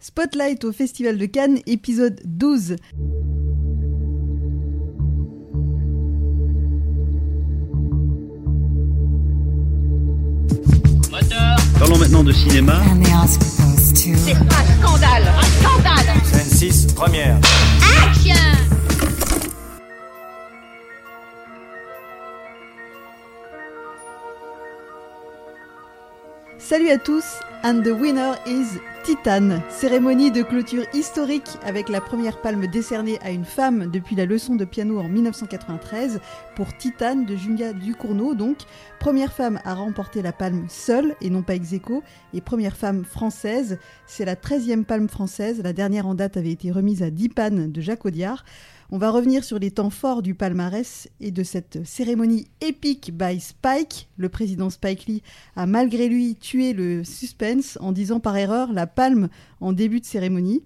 Spotlight au Festival de Cannes, épisode 12. Parlons maintenant de cinéma. C'est un scandale, un scandale Scène 6, première. Action Salut à tous, and the winner is Titan. Cérémonie de clôture historique avec la première palme décernée à une femme depuis la leçon de piano en 1993 pour Titan de Julia Ducournau. Donc, première femme à remporter la palme seule et non pas ex aequo, et première femme française. C'est la 13e palme française. La dernière en date avait été remise à Dipan de Jacques Audiard. On va revenir sur les temps forts du palmarès et de cette cérémonie épique by Spike. Le président Spike Lee a malgré lui tué le suspense en disant par erreur la palme en début de cérémonie.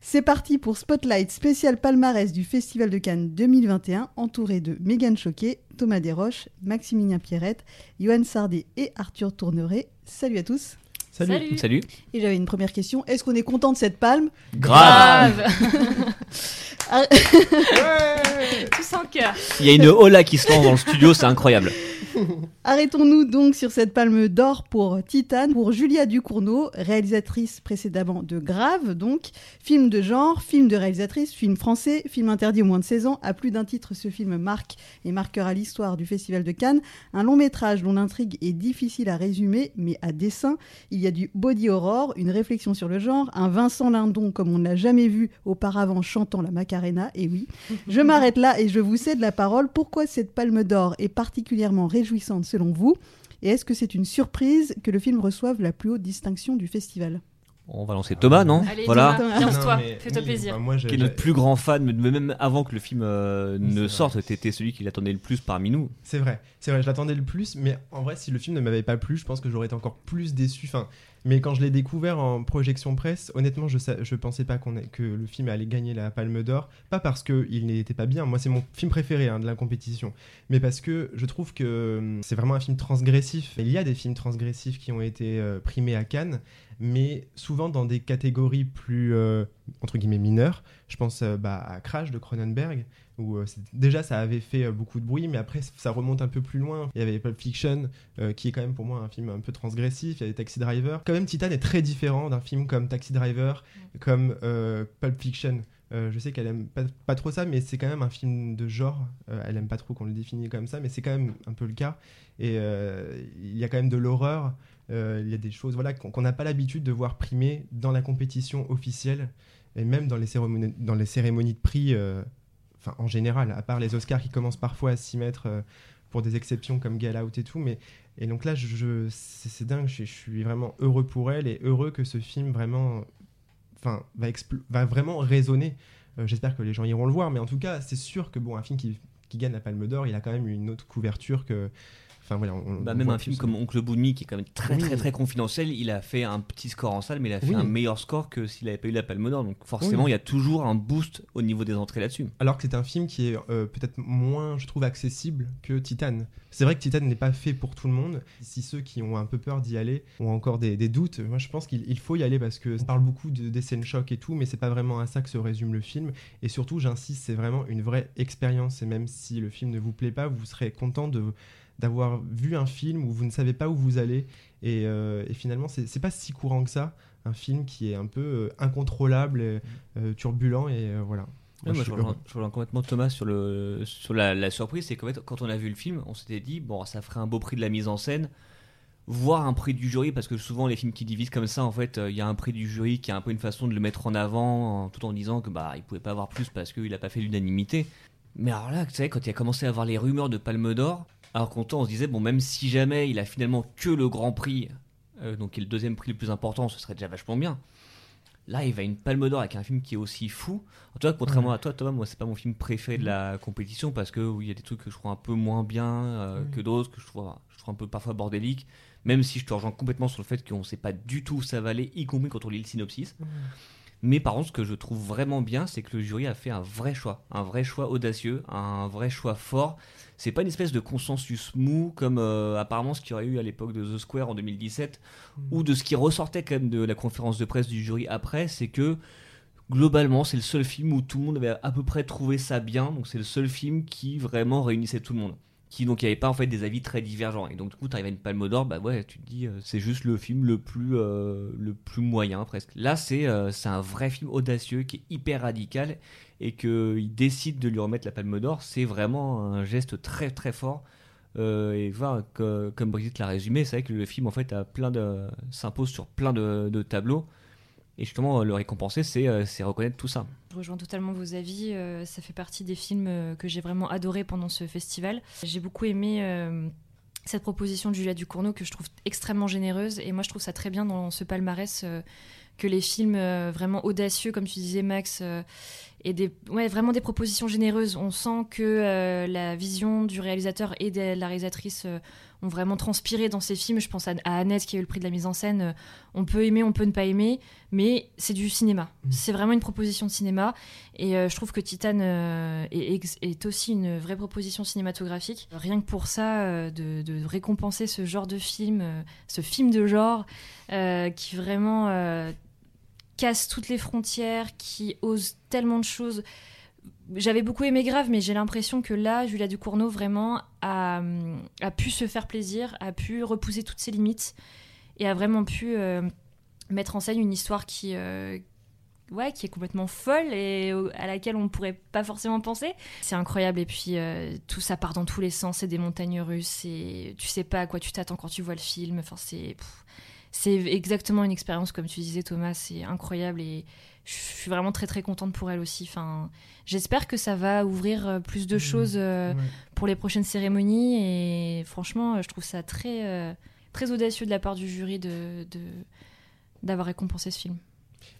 C'est parti pour Spotlight spécial palmarès du Festival de Cannes 2021, entouré de Megan Choquet, Thomas Desroches, Maximilien Pierrette, Johan Sardet et Arthur Tourneret. Salut à tous. Salut. Salut. Et j'avais une première question. Est-ce qu'on est content de cette palme? Grave. Tout sans cœur. Il y a une hola qui se lance dans le studio, c'est incroyable. Arrêtons-nous donc sur cette palme d'or pour Titane, pour Julia Ducournau, réalisatrice précédemment de Grave, donc film de genre, film de réalisatrice, film français, film interdit au moins de 16 ans. À plus d'un titre, ce film marque et marquera l'histoire du Festival de Cannes. Un long métrage dont l'intrigue est difficile à résumer, mais à dessein. Il y a du body horror, une réflexion sur le genre, un Vincent Lindon comme on ne l'a jamais vu auparavant chantant la Macarena. Et oui, je m'arrête là et je vous cède la parole. Pourquoi cette palme d'or est particulièrement réjouissante selon vous. Et est-ce que c'est une surprise que le film reçoive la plus haute distinction du festival? On va lancer Thomas, non Allez, Voilà. Thomas, lance-toi, fais-toi oui, plaisir. moi, j'ai- Qui est notre plus grand fan, mais même avant que le film euh, Oui, ne sorte, t'étais celui qui l'attendait le plus parmi nous. C'est vrai, c'est vrai, je l'attendais le plus, mais en vrai, si le film ne m'avait pas plu, je pense que j'aurais été encore plus déçu. Enfin, mais quand je l'ai découvert en projection presse, honnêtement, je, je pensais pas qu'on que le film allait gagner la Palme d'Or. Pas parce qu'il n'était pas bien, moi c'est mon film préféré hein, de la compétition, mais parce que je trouve que hum, c'est vraiment un film transgressif. Il y a des films transgressifs qui ont été euh, primés à Cannes, mais souvent dans des catégories plus, euh, entre guillemets, mineures. Je pense euh, bah, à Crash de Cronenberg, où euh, déjà ça avait fait beaucoup de bruit, mais après ça remonte un peu plus loin. Il y avait Pulp Fiction, qui est quand même pour moi un film un peu transgressif. Il y avait Taxi Driver. Quand même, Titan est très différent d'un film comme Taxi Driver, comme Pulp Fiction. Euh, je sais qu'elle aime pas, trop ça, mais c'est quand même un film de genre. Euh, elle aime pas trop qu'on le définisse comme ça, mais c'est quand même un peu le cas. Et euh, il y a quand même de l'horreur. Il y a des choses voilà, qu'on n'a pas l'habitude de voir primées dans la compétition officielle et même dans les cérémonies, de prix, enfin en général, à part les Oscars qui commencent parfois à s'y mettre pour des exceptions comme Get Out et tout. Mais, et donc là, c'est dingue, je suis vraiment heureux pour elle et heureux que ce film vraiment va, vraiment résonner. Euh, J'espère que les gens iront le voir, mais en tout cas, c'est sûr que bon, un film qui gagne la Palme d'Or, il a quand même une autre couverture que. Enfin voilà, on, Bah, on même un film comme Oncle Boonmi, qui est quand même très Oui. très très confidentiel, il a fait un petit score en salle, mais il a fait Oui. un meilleur score que s'il avait pas eu la Palme d'Or. Donc forcément, Oui. il y a toujours un boost au niveau des entrées là-dessus. Alors que c'est un film qui est euh, peut-être moins, je trouve, accessible que Titan. C'est vrai que Titan n'est pas fait pour tout le monde. Si ceux qui ont un peu peur d'y aller ont encore des, des doutes, moi je pense qu'il il faut y aller parce que on parle beaucoup de, des scènes chocs et tout, mais c'est pas vraiment à ça que se résume le film. Et surtout, j'insiste, c'est vraiment une vraie expérience. Et même si le film ne vous plaît pas, vous serez content de d'avoir vu un film où vous ne savez pas où vous allez et, euh, et finalement c'est pas si courant que ça un film qui est un peu euh, incontrôlable et, euh, turbulent et euh, voilà Ouais, Moi, je rejoins, heureux. je rejoins complètement Thomas sur, le, sur la, la surprise. C'est qu'en fait, quand on a vu le film, on s'était dit, bon, ça ferait un beau prix de la mise en scène, voire un prix du jury, parce que souvent, les films qui divisent comme ça, en fait, euh, il y a un prix du jury qui a un peu une façon de le mettre en avant, en- tout en disant que bah, il pouvait pas avoir plus parce qu'il a pas fait l'unanimité. Mais alors là, tu sais, quand il a commencé à avoir les rumeurs de Palme d'Or, alors qu'on on se disait, bon, même si jamais il a finalement que le Grand Prix, euh, donc qui est le deuxième prix le plus important, ce serait déjà vachement bien. Là, il va une palme d'or avec un film qui est aussi fou. En tout cas, contrairement à toi, Thomas, moi, c'est pas mon film préféré de la compétition parce que oui, il y a des trucs que je trouve un peu moins bien euh, Oui. que d'autres, que je trouve, je trouve un peu parfois bordéliques. Même si je te rejoins complètement sur le fait qu'on sait pas du tout où ça va aller, y compris quand on lit le synopsis. Mais par contre, ce que je trouve vraiment bien, c'est que le jury a fait un vrai choix, un vrai choix audacieux, un vrai choix fort. C'est pas une espèce de consensus mou comme euh, apparemment ce qu'il y aurait eu à l'époque de The Square en 2017, ou de ce qui ressortait quand même de la conférence de presse du jury après, c'est que globalement, c'est le seul film où tout le monde avait à peu près trouvé ça bien. Donc c'est le seul film qui vraiment réunissait tout le monde. Qui donc il n'y avait pas en fait des avis très divergents. Et donc du coup, tu arrives à une Palme d'Or, bah ouais, tu te dis euh, c'est juste le film le plus euh, moyen presque. Là, c'est euh, c'est un vrai film audacieux qui est hyper radical et que il décide de lui remettre la Palme d'Or, c'est vraiment un geste très très fort. Et voilà, que- comme Brigitte l'a résumé, c'est vrai que le film en fait a plein de s'impose sur plein de tableaux. Et justement, le récompenser, c'est euh, c'est reconnaître tout ça. Je rejoins totalement vos avis. euh, ça fait partie des films euh, que j'ai vraiment adoré pendant ce festival. J'ai beaucoup aimé euh, cette proposition de Julia Ducournau que je trouve extrêmement généreuse. Et moi, je trouve ça très bien dans ce palmarès euh, que les films euh, vraiment audacieux, comme tu disais, Max, euh, et des, ouais, vraiment des propositions généreuses. On sent que euh, la vision du réalisateur et de la réalisatrice euh, ont vraiment transpiré dans ces films. Je pense à, à Annette qui a eu le prix de la mise en scène. Euh, On peut aimer, on peut ne pas aimer, mais c'est du cinéma. Mm. C'est vraiment une proposition de cinéma. Et je trouve que Titan est, est aussi une vraie proposition cinématographique. Rien que pour ça, de, de récompenser ce genre de film, ce film de genre, qui vraiment casse toutes les frontières, qui ose tellement de choses. J'avais beaucoup aimé Grave, mais j'ai l'impression que là, Julia Ducournau vraiment a, a pu se faire plaisir, a pu repousser toutes ses limites et a vraiment pu euh, mettre en scène une histoire qui, euh, ouais, qui est complètement folle et à laquelle on ne pourrait pas forcément penser. C'est incroyable et puis euh, tout ça part dans tous les sens, c'est des montagnes russes et tu sais pas à quoi tu t'attends quand tu vois le film. Enfin, c'est c'est exactement une expérience comme tu disais Thomas, c'est incroyable et je suis vraiment très très contente pour elle aussi. Enfin, j'espère que ça va ouvrir euh, plus de Mmh. choses euh, Ouais. pour les prochaines cérémonies et franchement, euh, je trouve ça très très audacieux de la part du jury de de- d'avoir récompensé ce film.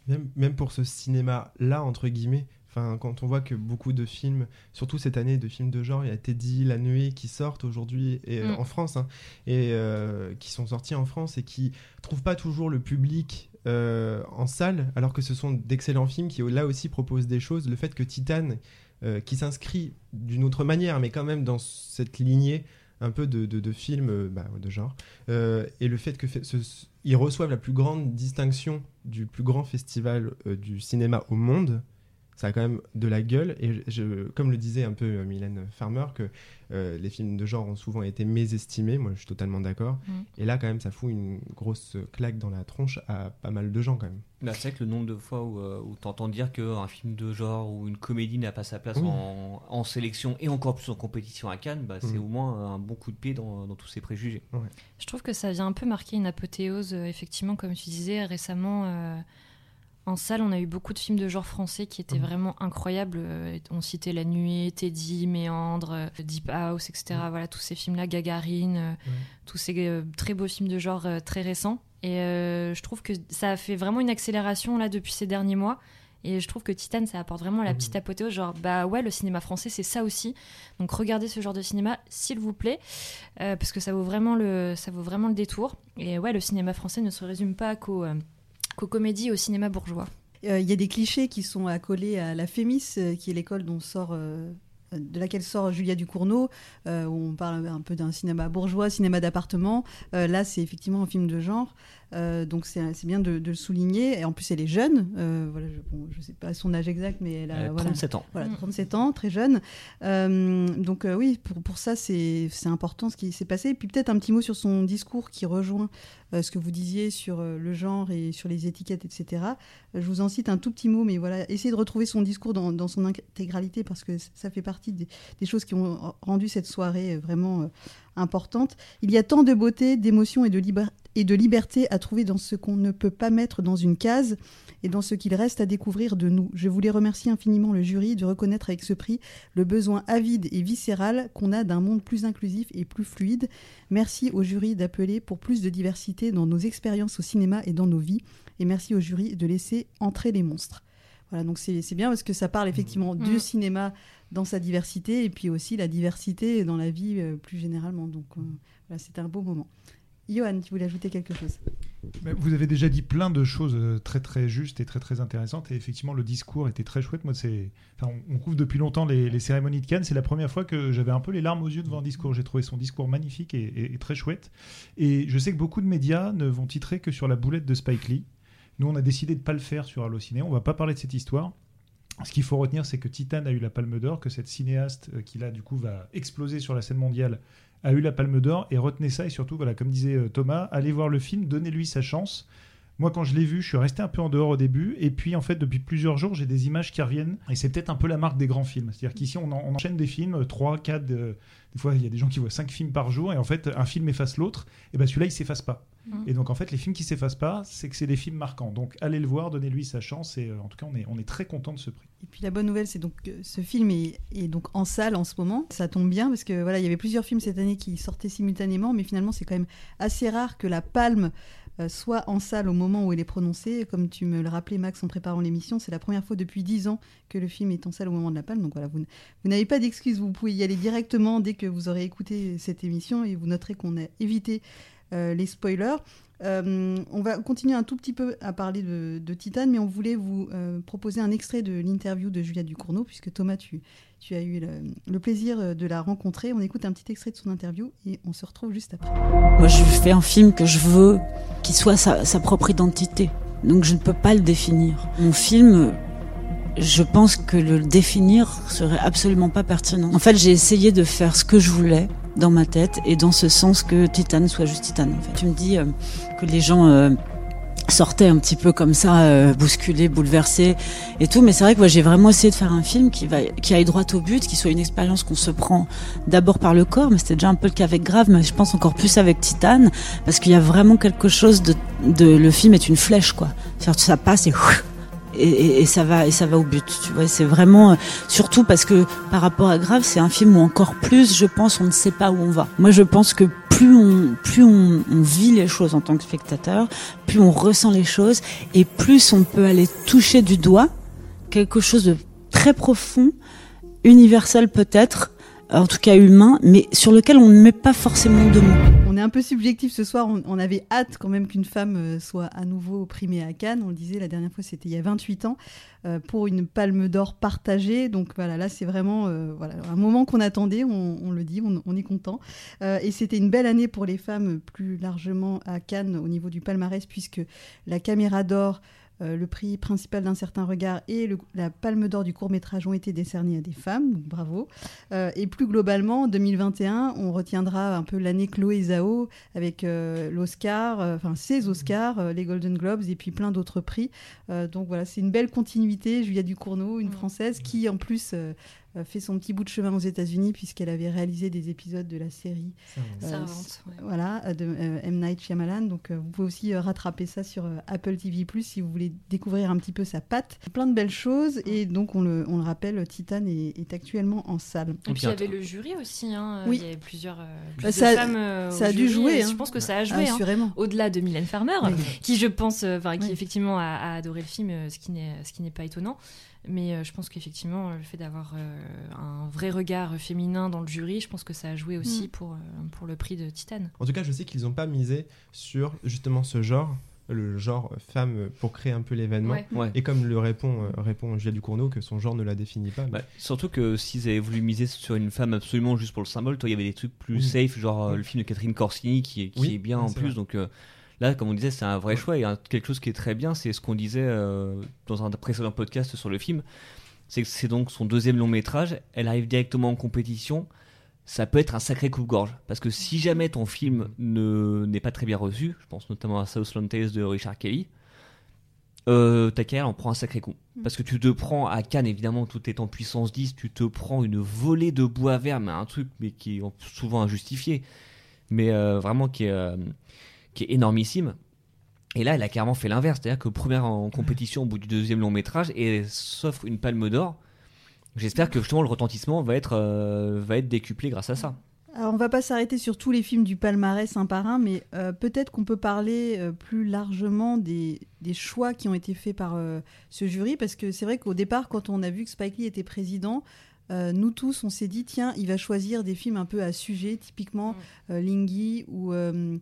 Même, même pour ce cinéma-là, entre guillemets, enfin, quand on voit que beaucoup de films, surtout cette année de films de genre, il y a Teddy, La Nuée qui sortent aujourd'hui et, euh, Mm. en France, hein, et euh, qui sont sortis en France et qui trouvent pas toujours le public euh, en salle, alors que ce sont d'excellents films qui là aussi proposent des choses. Le fait que Titan, euh, qui s'inscrit d'une autre manière, mais quand même dans cette lignée un peu de, de, de films bah, de genre, et le fait que fait- ce- ce- ils reçoivent la plus grande distinction du plus grand festival du cinéma au monde, ça a quand même de la gueule. Et je, comme le disait un peu euh, Mylène Farmer, que euh, les films de genre ont souvent été mésestimés, moi je suis totalement d'accord. Mm. Et là, quand même, ça fout une grosse claque dans la tronche à pas mal de gens, quand même. Bah, c'est vrai que le nombre de fois où, euh, où tu entends dire qu'un film de genre ou une comédie n'a pas sa place en, en sélection et encore plus en compétition à Cannes, bah, c'est Mm. au moins un bon coup de pied dans, dans tous ces préjugés. Je trouve que ça vient un peu marquer une apothéose, euh, effectivement, comme tu disais récemment. En salle, on a eu beaucoup de films de genre français qui étaient Mhm. vraiment incroyables. Euh, On citait La Nuée, Teddy, Méandre, euh, Deep House, etc. Mhm. Voilà, tous ces films-là, Gagarine, euh, tous ces très beaux films de genre très récents. Et euh, je trouve que ça a fait vraiment une accélération là depuis ces derniers mois. Et je trouve que Titan, ça apporte vraiment la Mhm. petite apothéose. Genre, bah ouais, le cinéma français, c'est ça aussi. Donc regardez ce genre de cinéma, s'il vous plaît, euh, parce que ça vaut vraiment le, ça vaut vraiment le détour. Et ouais, le cinéma français ne se résume pas qu'aux euh, qu'aux comédies et au cinéma bourgeois. Euh, Il y a des clichés qui sont accolés à la Fémis, euh, qui est l'école dont sort, euh, de laquelle sort Julia Ducournau, où on parle un peu d'un cinéma bourgeois, cinéma d'appartement. Là, c'est effectivement un film de genre, euh, donc c'est c'est bien de, de le souligner. Et en plus, elle est jeune. euh, voilà, je, bon, je sais pas son âge exact, mais elle a Euh, voilà, 37 ans. voilà, Mm. 37 ans, très jeune. Euh, donc euh, oui, pour, pour ça, c'est c'est important ce qui s'est passé. Et puis peut-être un petit mot sur son discours qui rejoint euh, ce que vous disiez sur euh, le genre et sur les étiquettes, etc. Euh, je vous en cite un tout petit mot, mais voilà, essayez de retrouver son discours dans, dans son intégralité parce que ça fait partie des, des choses qui ont rendu cette soirée vraiment euh, importante. Il y a tant de beauté, d'émotion et, de liber- et de liberté à trouver dans ce qu'on ne peut pas mettre dans une case et dans ce qu'il reste à découvrir de nous. Je voulais remercier infiniment le jury de reconnaître avec ce prix le besoin avide et viscéral qu'on a d'un monde plus inclusif et plus fluide. Merci au jury d'appeler pour plus de diversité dans nos expériences au cinéma et dans nos vies. Et merci au jury de laisser entrer les monstres. Voilà, donc c'est bien parce que ça parle effectivement du Mhm. cinéma dans sa diversité et puis aussi la diversité dans la vie euh, plus généralement. Donc euh, voilà, c'était un beau moment. Johan, tu voulais ajouter quelque chose? Vous avez déjà dit plein de choses euh, très très justes et très très intéressantes et effectivement le discours était très chouette. Moi c'est, enfin, on, couvre depuis longtemps les, cérémonies de Cannes. C'est la première fois que j'avais un peu les larmes aux yeux devant un discours. J'ai trouvé son discours magnifique et, très chouette. Et je sais que beaucoup de médias ne vont titrer que sur la boulette de Spike Lee. Nous on a décidé de pas le faire sur Allociné. On va pas parler de cette histoire. Ce qu'il faut retenir, c'est que Titan a eu la Palme d'Or, que cette cinéaste euh, qui là du coup va exploser sur la scène mondiale a eu la Palme d'Or et retenez ça et surtout voilà comme disait euh, Thomas, allez voir le film, donnez-lui sa chance. Moi quand je l'ai vu, je suis resté un peu en dehors au début et puis en fait depuis plusieurs jours j'ai des images qui reviennent et c'est peut-être un peu la marque des grands films. C'est-à-dire qu'ici on, en- enchaîne des films, 3, 4, des fois il y a des gens qui voient 5 films par jour et en fait un film efface l'autre et ben celui-là il s'efface pas. Mhm. Et donc en fait les films qui s'effacent pas c'est que c'est des films marquants. Donc allez le voir, donnez-lui sa chance et euh, en tout cas on est, on est très content de ce prix. Et puis la bonne nouvelle, c'est donc que ce film est, est donc en salle en ce moment. Ça tombe bien parce que voilà, il y avait plusieurs films cette année qui sortaient simultanément, mais finalement c'est quand même assez rare que la palme euh, soit en salle au moment où elle est prononcée. Comme tu me le rappelais Max en préparant l'émission, c'est la première fois depuis 10 ans que le film est en salle au moment de la palme. Donc voilà, vous, n'avez pas d'excuses, vous pouvez y aller directement dès que vous aurez écouté cette émission et vous noterez qu'on a évité euh, les spoilers. Euh, on va continuer un tout petit peu à parler de, de Titan, mais on voulait vous euh, proposer un extrait de l'interview de Julia Ducournau, puisque Thomas, tu, as eu le, plaisir de la rencontrer. On écoute un petit extrait de son interview et on se retrouve juste après. Moi, je fais un film que je veux qu'il soit sa, sa propre identité. Donc, je ne peux pas le définir. Mon film, je pense que le définir serait absolument pas pertinent. En fait, j'ai essayé de faire ce que je voulais dans ma tête et dans ce sens que Titan soit juste Titan. En fait. Tu me dis euh, que les gens euh, sortaient un petit peu comme ça, euh, bousculés, bouleversés et tout, mais c'est vrai que moi j'ai vraiment essayé de faire un film qui va, qui aille droit au but, qui soit une expérience qu'on se prend d'abord par le corps, mais c'était déjà un peu le cas avec Grave, mais je pense encore plus avec Titan, parce qu'il y a vraiment quelque chose de, de le film est une flèche quoi. Ça passe et et, ça va et ça va au but tu vois. C'est vraiment euh, surtout parce que par rapport à Grave c'est un film où encore plus je pense on ne sait pas où on va. Moi je pense que plus on plus on vit les choses en tant que spectateur plus on ressent les choses et plus on peut aller toucher du doigt quelque chose de très profond universel peut-être en tout cas humain mais sur lequel on ne met pas forcément de mots On est un peu subjectif ce soir. On, avait hâte quand même qu'une femme euh, soit à nouveau primée à Cannes. On le disait la dernière fois, c'était il y a 28 ans, euh, pour une palme d'or partagée. Donc voilà, là c'est vraiment euh, voilà, un moment qu'on attendait. On, le dit, on, est content. Et c'était une belle année pour les femmes plus largement à Cannes au niveau du palmarès, puisque la caméra d'or. Euh, le prix principal d'un certain regard et le- la palme d'or du court métrage ont été décernés à des femmes, donc bravo. Euh, et plus globalement, en 2021, on retiendra un peu l'année Chloé Zhao avec euh, l'Oscar, enfin ses Oscars, les Golden Globes et puis plein d'autres prix. Donc voilà, c'est une belle continuité. Julia Ducournau, une Mm. française qui en plus fait son petit bout de chemin aux États-Unis puisqu'elle avait réalisé des épisodes de la série Ça Euh, ouais. voilà, euh, de euh, M. Night Shyamalan. Donc, euh, vous pouvez aussi euh, rattraper ça sur euh, Apple TV+, si vous voulez découvrir un petit peu sa patte. Plein de belles choses. Et donc, on le, on le rappelle, Titan est, est actuellement en salle. Et puis il y avait le jury aussi. Hein. Oui. Il y avait plusieurs, euh, plus Bah, de ça- femmes. euh, ça a dû jouer, et hein. Je pense que ça a joué. hein. Assurément. Au-delà de Mylène Farmer, Oui. qui je pense, euh, enfin, qui Oui. effectivement a, a adoré le film, euh, ce qui n'est ce qui n'est pas étonnant. Mais euh, je pense qu'effectivement, euh, le fait d'avoir euh, un vrai regard féminin dans le jury, je pense que ça a joué aussi Mm. pour, euh, pour le prix de Titan. En tout cas, je sais qu'ils n'ont pas misé sur justement ce genre, le genre femme, pour créer un peu l'événement. Ouais. Ouais. Et comme le répond, euh, répond Julia Ducournau, que son genre ne la définit pas. mais- Bah, surtout que s'ils avaient voulu miser sur une femme absolument juste pour le symbole, toi, il y avait des trucs plus Oui. safe, genre Oui. le film de Catherine Corsini qui est, qui Oui, est bien en plus. vrai. Donc euh, là, comme on disait, c'est un vrai choix. Et un- quelque chose qui est très bien, c'est ce qu'on disait euh, dans un précédent podcast sur le film. C'est que c'est donc son deuxième long métrage. Elle arrive directement en compétition. Ça peut être un sacré coupe-gorge. Parce que si jamais ton film ne- n'est pas très bien reçu, je pense notamment à Southland Tales de Richard Kelly, euh, ta carrière en prend un sacré coup. Parce que tu te prends à Cannes, évidemment, tout est en puissance 10, tu te prends une volée de bois vert, mais un truc mais qui est souvent injustifié, mais euh, vraiment qui est, euh, qui est énormissime. Et là, elle a carrément fait l'inverse, c'est-à-dire que première en compétition au bout du deuxième long métrage, et s'offre une palme d'or. J'espère que justement le retentissement va être, euh, va être décuplé grâce à ça. Alors, on va pas s'arrêter sur tous les films du palmarès un par un, mais euh, peut-être qu'on peut parler euh, plus largement des, choix qui ont été faits par ce jury, parce que c'est vrai qu'au départ, quand on a vu que Spike Lee était président, euh, nous tous, on s'est dit, tiens, il va choisir des films un peu à sujet, typiquement euh, Lingui ou euh,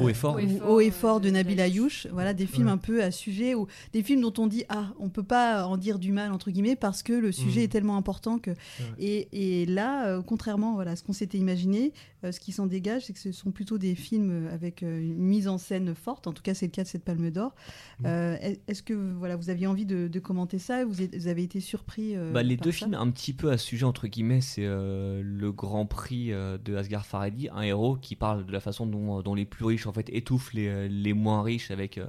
Haut et fort. ou Haut et fort, Haut et euh, fort de Nabil Ayouch. Voilà, des films Ouais. un peu à sujet ou des films dont on dit, ah, on peut pas en dire du mal, entre guillemets, parce que le sujet Mhm. est tellement important que. Et, et là, euh, contrairement voilà, à ce qu'on s'était imaginé, euh, ce qui s'en dégage, c'est que ce sont plutôt des films euh, avec euh, une mise en scène forte. En tout cas, c'est le cas de cette Palme d'Or. Euh, est- Est-ce que voilà, vous aviez envie de, de commenter ça? Vous, êtes- vous avez été surpris euh, Bah, les par deux ça? films un petit peu à sujet entre guillemets, c'est euh, le Grand Prix euh, de Asghar Farhadi, un héros qui parle de la façon dont, dont les plus riches en fait étouffent les, euh, les moins riches avec euh,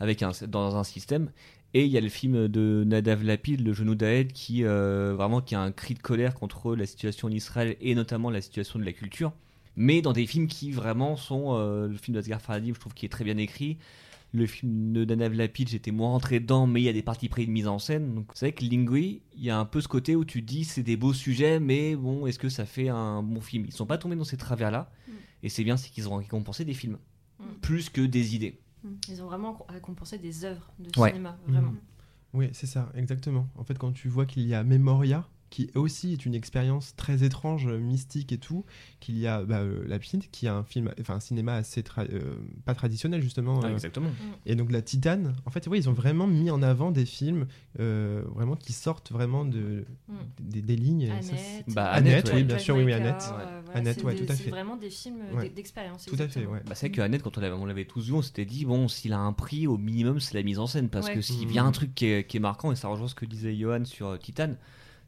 avec un dans un système. Et il y a le film de Nadav Lapid, Le genou d'Aed, qui euh, vraiment qui a un cri de colère contre la situation en Israël et notamment la situation de la culture. Mais dans des films qui vraiment sont euh, le film d'Asghar Farhadi, je trouve qui est très bien écrit. Le film de Nadav Lapid, j'étais moins rentré dedans, mais il y a des parties pris de mise en scène. Donc c'est vrai que Lingui, il y a un peu ce côté où tu dis c'est des beaux sujets, mais bon, est-ce que ça fait un bon film? Ils sont pas tombés dans ces travers-là, Mm. et c'est bien, c'est qu'ils ont récompensé des films, Mm. plus que des idées. Ils ont vraiment récompensé des œuvres de Ouais. cinéma, vraiment. Oui, c'est ça, exactement. En fait, quand tu vois qu'il y a Memoria, qui aussi est une expérience très étrange, mystique et tout, qu'il y a bah, euh, Lapide, qui a un film, enfin un cinéma assez tra- euh, pas traditionnel justement, Ouais, euh, exactement. et donc la Titane. En fait, oui, ils ont vraiment mis en avant des films euh, vraiment qui sortent vraiment de Mm. des, des lignes. et ça, c'est- Annette, Bah, Annette, oui, bien sûr, oui, oui, Annette. voilà, Annette, c'est ouais, des- tout à C'est fait. vraiment des films Ouais. d'expérience. Tout à fait, ouais. Bah, c'est vrai que Annette, quand on l'avait, on l'avait tous vu, on s'était dit, bon, s'il a un prix, au minimum, c'est la mise en scène. Parce Ouais. que s'il y a un truc qui est, qui est marquant, et ça rejoint ce que disait Johan sur euh, Titan,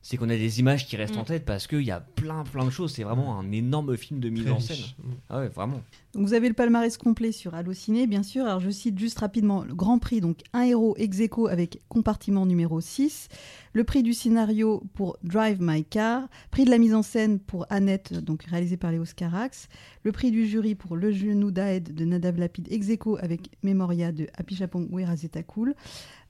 c'est qu'on a des images qui restent Mm. en tête parce qu'il y a plein, plein de choses. C'est vraiment un énorme film de mise très en scène. Mm. Ah ouais, vraiment. Donc vous avez le palmarès complet sur Allociné, bien sûr. Alors je cite juste rapidement le Grand Prix, donc un héros ex aequo avec compartiment numéro 6. Le prix du scénario pour Drive My Car. Prix de la mise en scène pour Annette, donc réalisé par Léo Scarax. Le prix du jury pour Le genou d'Aed de Nadav Lapid ex aequo avec Memoria de Apichatpong Weerazeta Cool.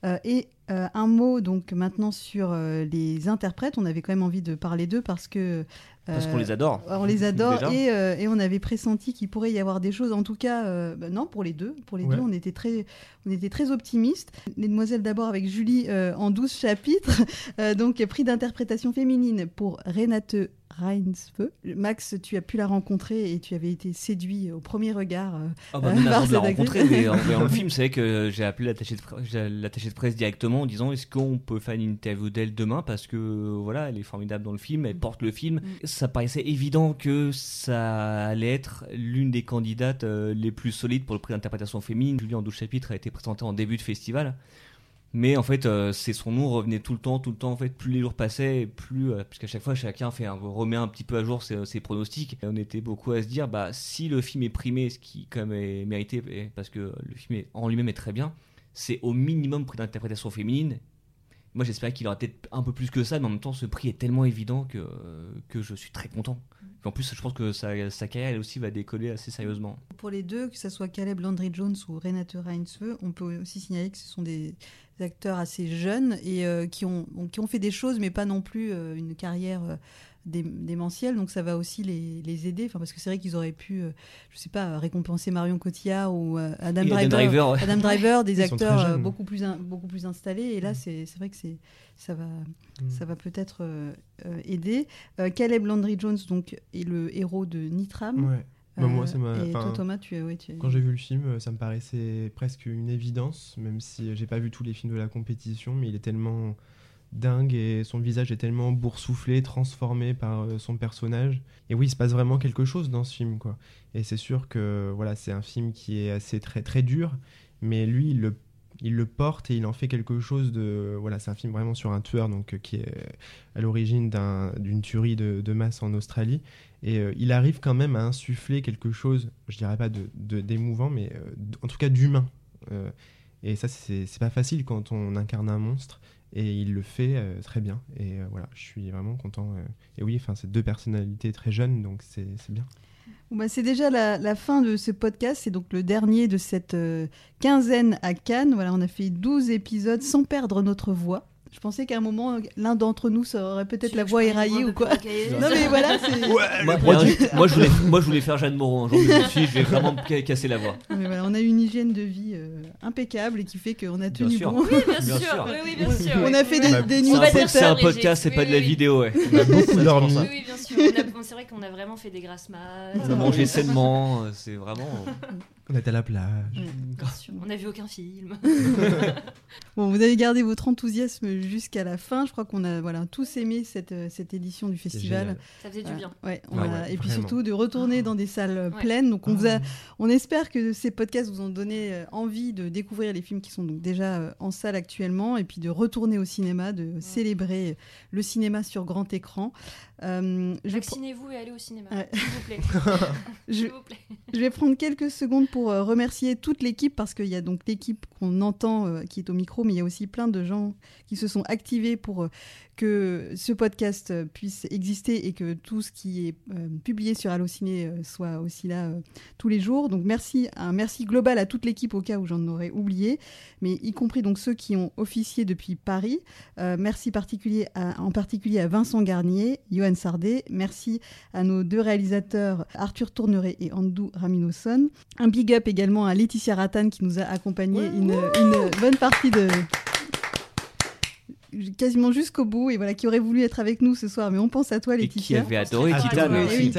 Euh, et euh, un mot donc maintenant sur euh, les interprètes. On avait quand même envie de parler d'eux parce que Parce qu'on les adore. on les adore et, euh, et on avait pressenti qu'il pourrait y avoir des choses. En tout cas, euh, bah non, pour les deux, pour les Ouais. deux, on était très, on était très optimistes. Les demoiselles d'abord avec Julie euh, en 12 chapitres. Euh, donc prix d'interprétation féminine pour Renate Reinsve. Max, tu as pu la rencontrer et tu avais été séduit au premier regard. euh, Ah bah, même avant de la rencontrer, mais en voyant le film, c'est vrai que j'ai appelé l'attaché de, presse directement en disant est-ce qu'on peut faire une interview d'elle demain? Parce que voilà, elle est formidable dans le film, elle porte le film. Ça paraissait évident que ça allait être l'une des candidates euh, les plus solides pour le prix d'interprétation féminine. Julie en 12 chapitres a été présentée en début de festival. Mais en fait, euh, c'est son nom revenait tout le temps, tout le temps. En fait, plus les jours passaient, plus, euh, puisqu'à chaque fois, chacun fait un, remet un petit peu à jour ses, ses pronostics. Et on était beaucoup à se dire, bah, si le film est primé, ce qui quand même est mérité, parce que le film en lui-même est très bien, c'est au minimum prix d'interprétation féminine. Moi, j'espérais qu'il aurait peut-être un peu plus que ça, mais en même temps, ce prix est tellement évident que, euh, que je suis très content. En plus, je pense que sa, carrière, elle aussi, va décoller assez sérieusement. Pour les deux, que ce soit Caleb Landry Jones ou Renate Reinsve, on peut aussi signaler que ce sont des acteurs assez jeunes et euh, qui, ont, fait des choses, mais pas non plus euh, une carrière dé- démentielle. Donc ça va aussi les, les aider. Enfin, parce que c'est vrai qu'ils auraient pu, euh, je sais pas, récompenser Marion Cotillard ou euh, Adam Driver. Adam Driver, ouais. Adam Driver, des Ils acteurs euh, jeunes. beaucoup plus in- beaucoup plus installés. Et là, c'est c'est vrai que c'est ça va Mm. ça va peut-être euh, aider. Euh, Caleb Landry Jones donc est le héros de Nitram. Ouais. Bah, moi, ça m'a- Et toi, Thomas, tu, ouais, tu Quand j'ai vu le film, ça me paraissait presque une évidence, même si j'ai pas vu tous les films de la compétition, mais il est tellement dingue et son visage est tellement boursouflé, transformé par euh, son personnage. Et oui, il se passe vraiment quelque chose dans ce film, quoi. Et c'est sûr que voilà, c'est un film qui est assez très très dur, mais lui, il le porte et il en fait quelque chose de voilà c'est un film vraiment sur un tueur donc euh, qui est à l'origine d'un- d'une tuerie de, masse en Australie et euh, il arrive quand même à insuffler quelque chose, je dirais pas de d'émouvant, mais en tout cas d'humain. Et ça, c'est pas facile quand on incarne un monstre. Et il le fait euh, très bien. Et euh, voilà, je suis vraiment content. euh. Et oui, enfin, c'est deux personnalités très jeunes, donc c'est c'est bien. Bon, bah, c'est déjà la, la fin de ce podcast. C'est donc le dernier de cette euh, quinzaine à Cannes. Voilà, on a fait 12 épisodes sans perdre notre voix. Je pensais qu'à un moment, l'un d'entre nous ça aurait peut-être la voix éraillée ou quoi. Non mais voilà, c'est... Moi, moi, moi, je voulais, moi, je voulais faire Jeanne Moreau. Un jour, je me suis dit, je vais vraiment me ca- casser la voix. Mais voilà, on a une hygiène de vie euh, impeccable et qui fait qu'on a tenu bon. Oui, bien, Bien sûr. sûr. Oui, oui, bien sûr. On a fait des, des On nuits C'est un podcast, c'est Oui, pas de la vidéo, ouais. On a beaucoup dormi. Oui, oui, bien sûr. C'est vrai qu'on a vraiment fait des grasses. On a mangé sainement, euh, c'est vraiment. On était à la plage. Bien sûr. On n'a vu aucun film. Bon, vous avez gardé votre enthousiasme jusqu'à la fin. Je crois qu'on a voilà, tous aimé cette, euh, cette édition du festival. Ça faisait du Voilà. bien. Ouais, on Ah a- ouais, et puis vraiment. surtout de retourner dans des salles euh, Ouais. pleines. Donc on, vous a, Ah. on espère que ces podcasts vous ont donné euh, envie de découvrir les films qui sont donc déjà euh, en salle actuellement et puis de retourner au cinéma, de célébrer le cinéma sur grand écran. Euh, je, Vaccinez-vous et allez au cinéma. Ouais. S'il vous plaît. je- S'il vous plaît. Je vais prendre quelques secondes pour euh, remercier toute l'équipe parce qu'il y a donc l'équipe qu'on entend euh, qui est au micro, mais il y a aussi plein de gens qui se sont activés pour euh, que ce podcast puisse exister et que tout ce qui est publié sur Allociné soit aussi là tous les jours. Donc merci, un merci global à toute l'équipe au cas où j'en aurais oublié, mais y compris donc ceux qui ont officié depuis Paris. Merci particulier à- en particulier à Vincent Garnier, Johan Sardet. Merci à nos deux réalisateurs Arthur Tourneret et Andou Raminoson. Un big up également à Laetitia Rattan qui nous a accompagné une, une bonne partie de quasiment jusqu'au bout et voilà qui aurait voulu être avec nous ce soir mais on pense à toi Et qui Laetitia. avait adoré Ah, Titan. oui,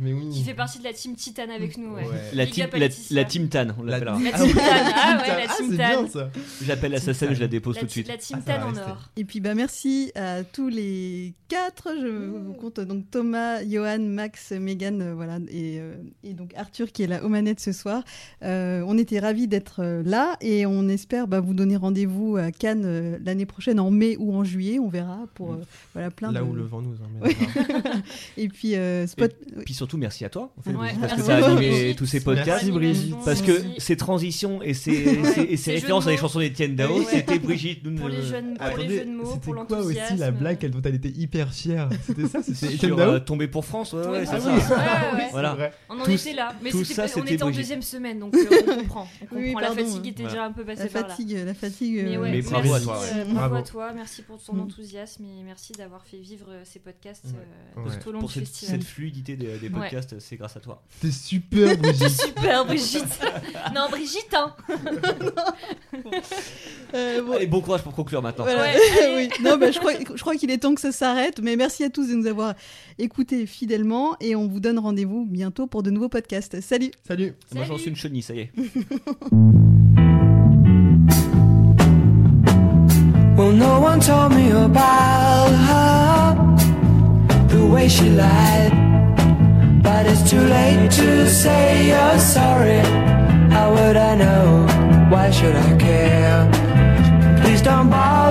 mais oui. Qui fait partie de la team Titan avec nous. Ouais. Ouais. La team, la, Laetitia. la team Tan, on l'appellera. La Ah team oui. Tan. Ah ouais, la Ah, team c'est Tan. bien ça. J'appelle scène, je la dépose La, tout de suite. la team Ah, Tan en or. Et puis bah merci à tous les quatre, je vous compte donc Thomas, Johan, Max, Megan, euh, voilà, et, euh, et donc Arthur qui est là aux manettes ce soir. Euh, on était ravis d'être là et on espère bah, vous donner rendez-vous à Cannes euh, l'année prochaine en mai ou en juillet, on verra pour euh, voilà plein Là de. où le vent nous emmène. Et puis euh, spot. Puis surtout, merci à toi, en fait, Ouais, parce que merci tu as animé tous ces podcasts. Merci, Brigitte. Parce que aussi. ces transitions et ces, ces- et ces Ces références à de les chansons d'Étienne Dao, Ouais. c'était Brigitte. Nous, Pour les jeunes, pour mots, c'était pour quoi aussi l'enthousiasme. la blague dont elle était hyper fière C'était ça C'était Etienne sur Dao euh, Tomber pour France, ouais, c'est ça. On en Tout- était là, mais c'était on c'était était en Brigitte. deuxième semaine, donc euh, on comprend. On comprend. Oui, la fatigue était Voilà. déjà un peu passée La par là. fatigue, la fatigue. Mais, ouais, Mais merci, bravo à toi, ouais. bravo Bravo. à toi, merci pour ton Mm. enthousiasme et merci d'avoir fait vivre euh, ces podcasts euh, Ouais. tout au long Pour du cette, festival. cette fluidité des, des Ouais. podcasts, c'est grâce à toi. T'es super, Brigitte. Super Brigitte Non Brigitte hein euh, bon, Allez, bon courage pour conclure maintenant. Voilà. Ouais, allez. oui. Non, bah, je crois, je crois qu'il est temps que ça s'arrête. Mais merci à tous de nous avoir écoutés fidèlement et on vous donne rendez-vous bientôt pour de nouveaux podcasts. Salut. Salut. Moi, j'en Salut. suis une chenille, ça y est. one told me about her, the way she lied. But it's too late to say you're sorry. How would I know? Why should I care? Please don't bother